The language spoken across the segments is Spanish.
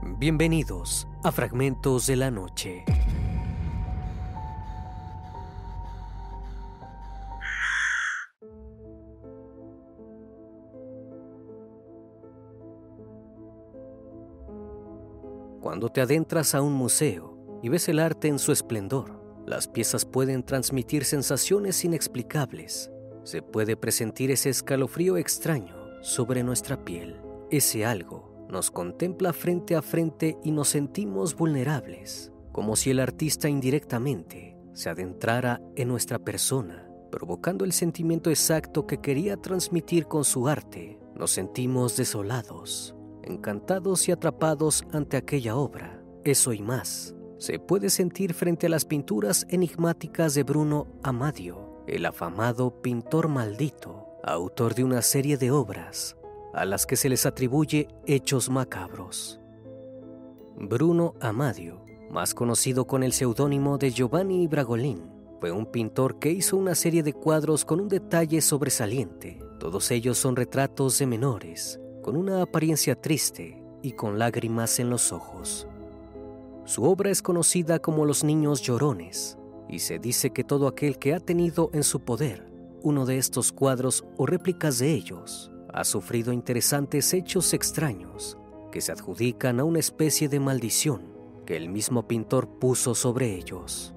Bienvenidos a Fragmentos de la Noche. Cuando te adentras a un museo y ves el arte en su esplendor, las piezas pueden transmitir sensaciones inexplicables. Se puede presentir ese escalofrío extraño sobre nuestra piel. Ese algo nos contempla frente a frente y nos sentimos vulnerables, como si el artista indirectamente se adentrara en nuestra persona, provocando el sentimiento exacto que quería transmitir con su arte. Nos sentimos desolados, encantados y atrapados ante aquella obra. Eso y más se puede sentir frente a las pinturas enigmáticas de Bruno Amadio, el afamado pintor maldito, autor de una serie de obras a las que se les atribuye hechos macabros. Bruno Amadio, más conocido con el seudónimo de Giovanni Bragolin, fue un pintor que hizo una serie de cuadros con un detalle sobresaliente. Todos ellos son retratos de menores, con una apariencia triste y con lágrimas en los ojos. Su obra es conocida como Los Niños Llorones, y se dice que todo aquel que ha tenido en su poder uno de estos cuadros o réplicas de ellos ha sufrido interesantes hechos extraños que se adjudican a una especie de maldición que el mismo pintor puso sobre ellos.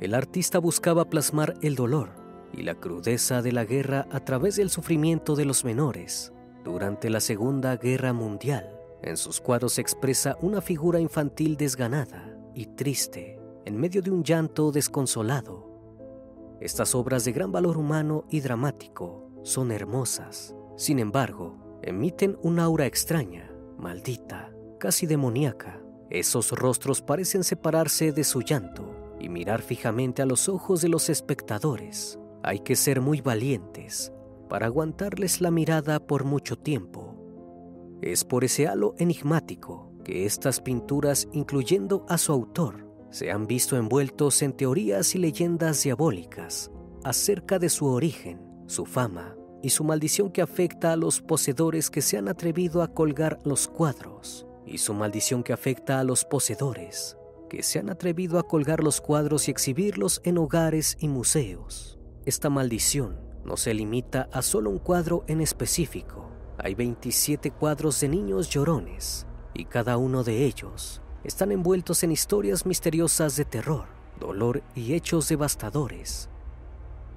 El artista buscaba plasmar el dolor y la crudeza de la guerra a través del sufrimiento de los menores durante la Segunda Guerra Mundial. En sus cuadros se expresa una figura infantil desganada y triste en medio de un llanto desconsolado. Estas obras de gran valor humano y dramático son hermosas sin embargo, emiten un aura extraña, maldita, casi demoníaca. Esos rostros parecen separarse de su llanto y mirar fijamente a los ojos de los espectadores. Hay que ser muy valientes para aguantarles la mirada por mucho tiempo. Es por ese halo enigmático que estas pinturas, incluyendo a su autor, se han visto envueltos en teorías y leyendas diabólicas acerca de su origen, su fama y su maldición que afecta a los poseedores que se han atrevido a colgar los cuadros, y su maldición que afecta a los poseedores que se han atrevido a colgar los cuadros y exhibirlos en hogares y museos. Esta maldición no se limita a solo un cuadro en específico. Hay 27 cuadros de niños llorones y cada uno de ellos están envueltos en historias misteriosas de terror, dolor y hechos devastadores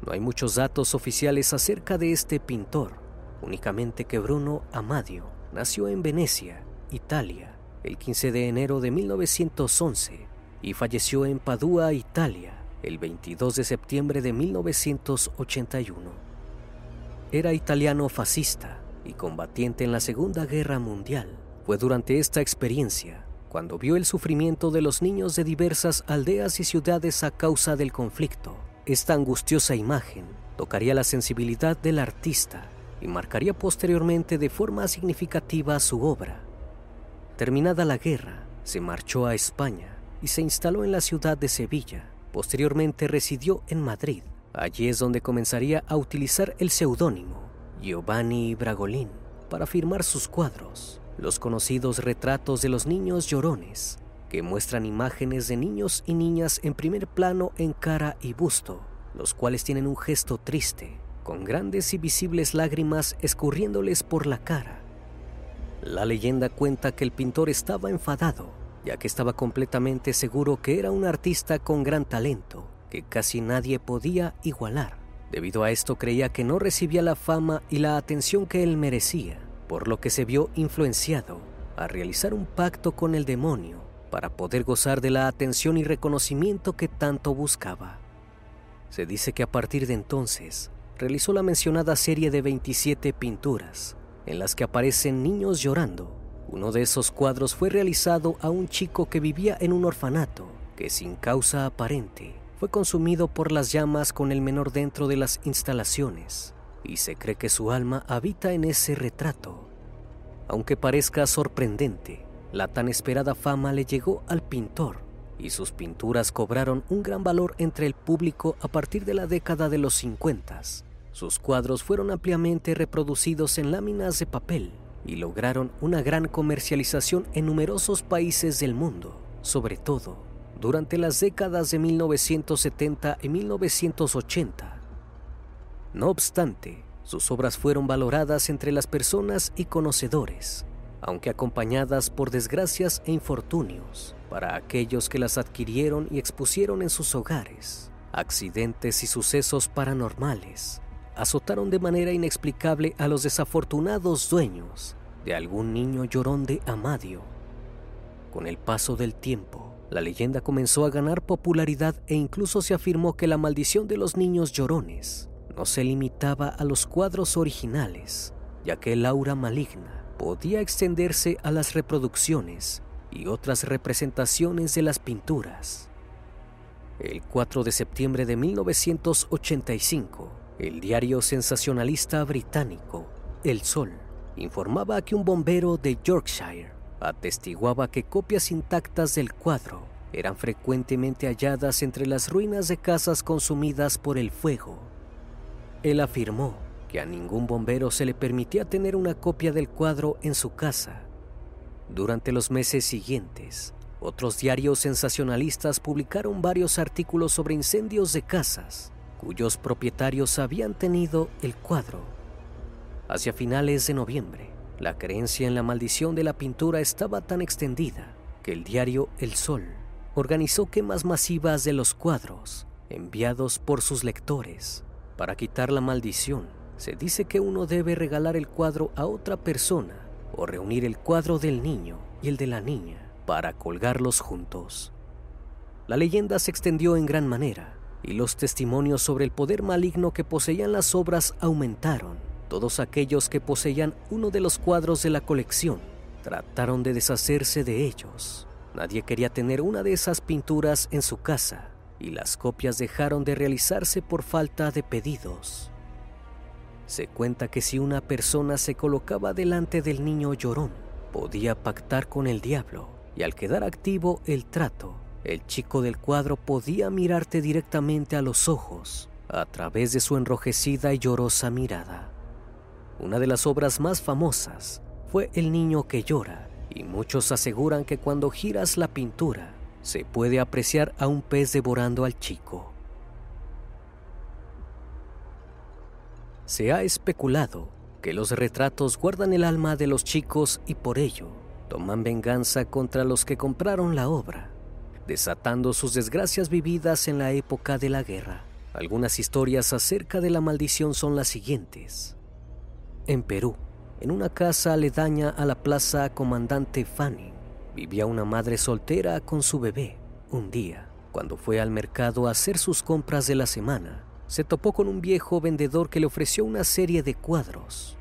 no hay muchos datos oficiales acerca de este pintor, únicamente que Bruno Amadio nació en Venecia, Italia, el 15 de enero de 1911 y falleció en Padua, Italia, el 22 de septiembre de 1981. Era italiano fascista y combatiente en la Segunda Guerra Mundial. Fue durante esta experiencia cuando vio el sufrimiento de los niños de diversas aldeas y ciudades a causa del conflicto esta angustiosa imagen tocaría la sensibilidad del artista y marcaría posteriormente de forma significativa su obra. Terminada la guerra, se marchó a España y se instaló en la ciudad de Sevilla. Posteriormente residió en Madrid. Allí es donde comenzaría a utilizar el seudónimo Giovanni Bragolin para firmar sus cuadros, los conocidos retratos de los niños llorones que muestran imágenes de niños y niñas en primer plano en cara y busto, los cuales tienen un gesto triste, con grandes y visibles lágrimas escurriéndoles por la cara. La leyenda cuenta que el pintor estaba enfadado, ya que estaba completamente seguro que era un artista con gran talento, que casi nadie podía igualar. Debido a esto creía que no recibía la fama y la atención que él merecía, por lo que se vio influenciado a realizar un pacto con el demonio para poder gozar de la atención y reconocimiento que tanto buscaba. Se dice que a partir de entonces realizó la mencionada serie de 27 pinturas en las que aparecen niños llorando. Uno de esos cuadros fue realizado a un chico que vivía en un orfanato que sin causa aparente fue consumido por las llamas con el menor dentro de las instalaciones y se cree que su alma habita en ese retrato. Aunque parezca sorprendente, la tan esperada fama le llegó al pintor y sus pinturas cobraron un gran valor entre el público a partir de la década de los 50. Sus cuadros fueron ampliamente reproducidos en láminas de papel y lograron una gran comercialización en numerosos países del mundo, sobre todo durante las décadas de 1970 y 1980. No obstante, sus obras fueron valoradas entre las personas y conocedores, aunque acompañadas por desgracias e infortunios para aquellos que las adquirieron y expusieron en sus hogares. Accidentes y sucesos paranormales azotaron de manera inexplicable a los desafortunados dueños de algún niño llorón de Amadio. Con el paso del tiempo, la leyenda comenzó a ganar popularidad e incluso se afirmó que la maldición de los niños llorones no se limitaba a los cuadros originales, ya que el aura maligna podía extenderse a las reproducciones y otras representaciones de las pinturas. El 4 de septiembre de 1985, el diario sensacionalista británico El Sol informaba que un bombero de Yorkshire atestiguaba que copias intactas del cuadro eran frecuentemente halladas entre las ruinas de casas consumidas por el fuego. Él afirmó que a ningún bombero se le permitía tener una copia del cuadro en su casa. Durante los meses siguientes, otros diarios sensacionalistas publicaron varios artículos sobre incendios de casas cuyos propietarios habían tenido el cuadro. Hacia finales de noviembre, la creencia en la maldición de la pintura estaba tan extendida que el diario El Sol organizó quemas masivas de los cuadros enviados por sus lectores. Para quitar la maldición, se dice que uno debe regalar el cuadro a otra persona o reunir el cuadro del niño y el de la niña para colgarlos juntos. La leyenda se extendió en gran manera y los testimonios sobre el poder maligno que poseían las obras aumentaron. Todos aquellos que poseían uno de los cuadros de la colección trataron de deshacerse de ellos. Nadie quería tener una de esas pinturas en su casa y las copias dejaron de realizarse por falta de pedidos. Se cuenta que si una persona se colocaba delante del niño llorón, podía pactar con el diablo y al quedar activo el trato, el chico del cuadro podía mirarte directamente a los ojos a través de su enrojecida y llorosa mirada. Una de las obras más famosas fue El niño que llora, y muchos aseguran que cuando giras la pintura se puede apreciar a un pez devorando al chico. Se ha especulado que los retratos guardan el alma de los chicos y por ello toman venganza contra los que compraron la obra, desatando sus desgracias vividas en la época de la guerra. Algunas historias acerca de la maldición son las siguientes. En Perú, en una casa aledaña a la plaza Comandante Fanny, vivía una madre soltera con su bebé. Un día, cuando fue al mercado a hacer sus compras de la semana, se topó con un viejo vendedor que le ofreció una serie de cuadros.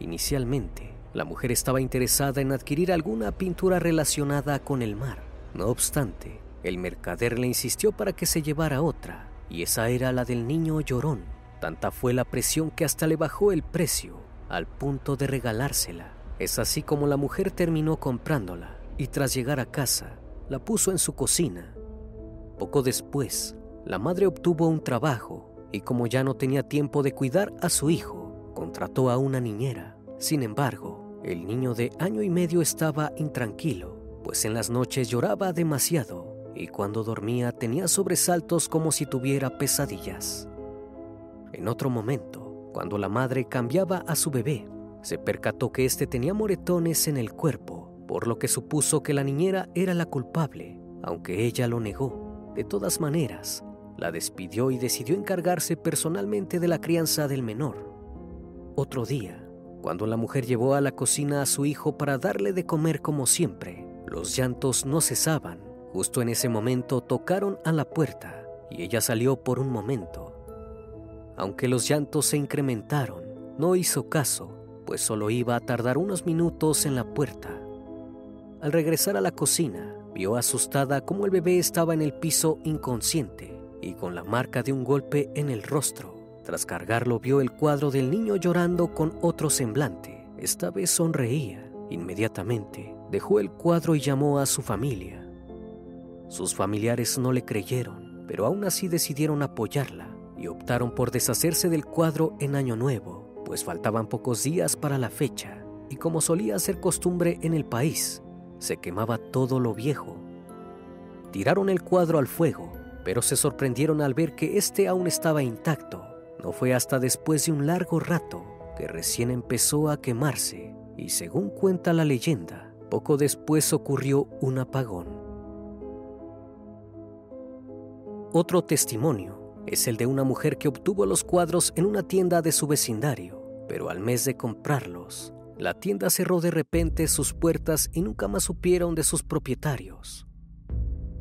Inicialmente, la mujer estaba interesada en adquirir alguna pintura relacionada con el mar. No obstante, el mercader le insistió para que se llevara otra, y esa era la del niño llorón. Tanta fue la presión que hasta le bajó el precio, al punto de regalársela. Es así como la mujer terminó comprándola, y tras llegar a casa, la puso en su cocina. Poco después, la madre obtuvo un trabajo, y como ya no tenía tiempo de cuidar a su hijo, contrató a una niñera. Sin embargo, el niño de año y medio estaba intranquilo, pues en las noches lloraba demasiado y cuando dormía tenía sobresaltos como si tuviera pesadillas. En otro momento, cuando la madre cambiaba a su bebé, se percató que éste tenía moretones en el cuerpo, por lo que supuso que la niñera era la culpable, aunque ella lo negó. De todas maneras, la despidió y decidió encargarse personalmente de la crianza del menor. Otro día, cuando la mujer llevó a la cocina a su hijo para darle de comer como siempre, los llantos no cesaban. Justo en ese momento tocaron a la puerta y ella salió por un momento. Aunque los llantos se incrementaron, no hizo caso, pues solo iba a tardar unos minutos en la puerta. Al regresar a la cocina, vio asustada cómo el bebé estaba en el piso inconsciente y con la marca de un golpe en el rostro. Tras cargarlo vio el cuadro del niño llorando con otro semblante. Esta vez sonreía. Inmediatamente dejó el cuadro y llamó a su familia. Sus familiares no le creyeron, pero aún así decidieron apoyarla y optaron por deshacerse del cuadro en Año Nuevo, pues faltaban pocos días para la fecha. y como solía ser costumbre en el país, se quemaba todo lo viejo. Tiraron el cuadro al fuego, pero se sorprendieron al ver que éste aún estaba intacto. No fue hasta después de un largo rato que recién empezó a quemarse, y según cuenta la leyenda, poco después ocurrió un apagón. Otro testimonio es el de una mujer que obtuvo los cuadros en una tienda de su vecindario, pero al mes de comprarlos, la tienda cerró de repente sus puertas y nunca más supieron de sus propietarios.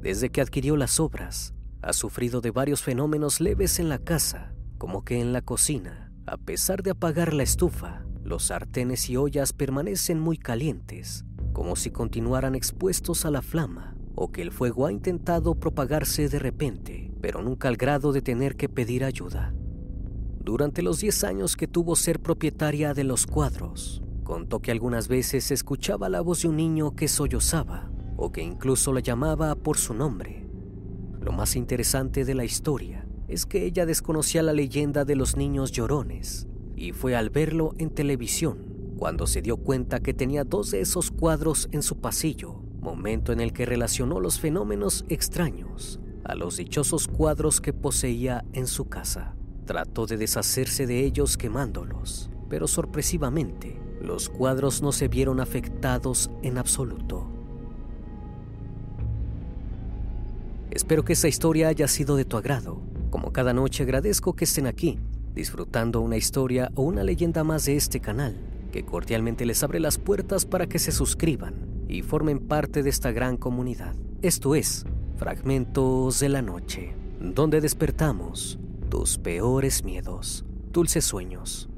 Desde que adquirió las obras, ha sufrido de varios fenómenos leves en la casa, como que en la cocina, a pesar de apagar la estufa, los sartenes y ollas permanecen muy calientes, como si continuaran expuestos a la flama, o que el fuego ha intentado propagarse de repente, pero nunca al grado de tener que pedir ayuda. Durante los 10 años que tuvo ser propietaria de los cuadros, contó que algunas veces escuchaba la voz de un niño que sollozaba o que incluso la llamaba por su nombre. Lo más interesante de la historia es que ella desconocía la leyenda de los niños llorones y fue al verlo en televisión cuando se dio cuenta que tenía dos de esos cuadros en su pasillo, momento en el que relacionó los fenómenos extraños a los dichosos cuadros que poseía en su casa. Trató de deshacerse de ellos quemándolos, pero sorpresivamente los cuadros no se vieron afectados en absoluto. Espero que esta historia haya sido de tu agrado. Como cada noche agradezco que estén aquí, disfrutando una historia o una leyenda más de este canal, que cordialmente les abre las puertas para que se suscriban y formen parte de esta gran comunidad. Esto es Fragmentos de la Noche, donde despertamos tus peores miedos, dulces sueños.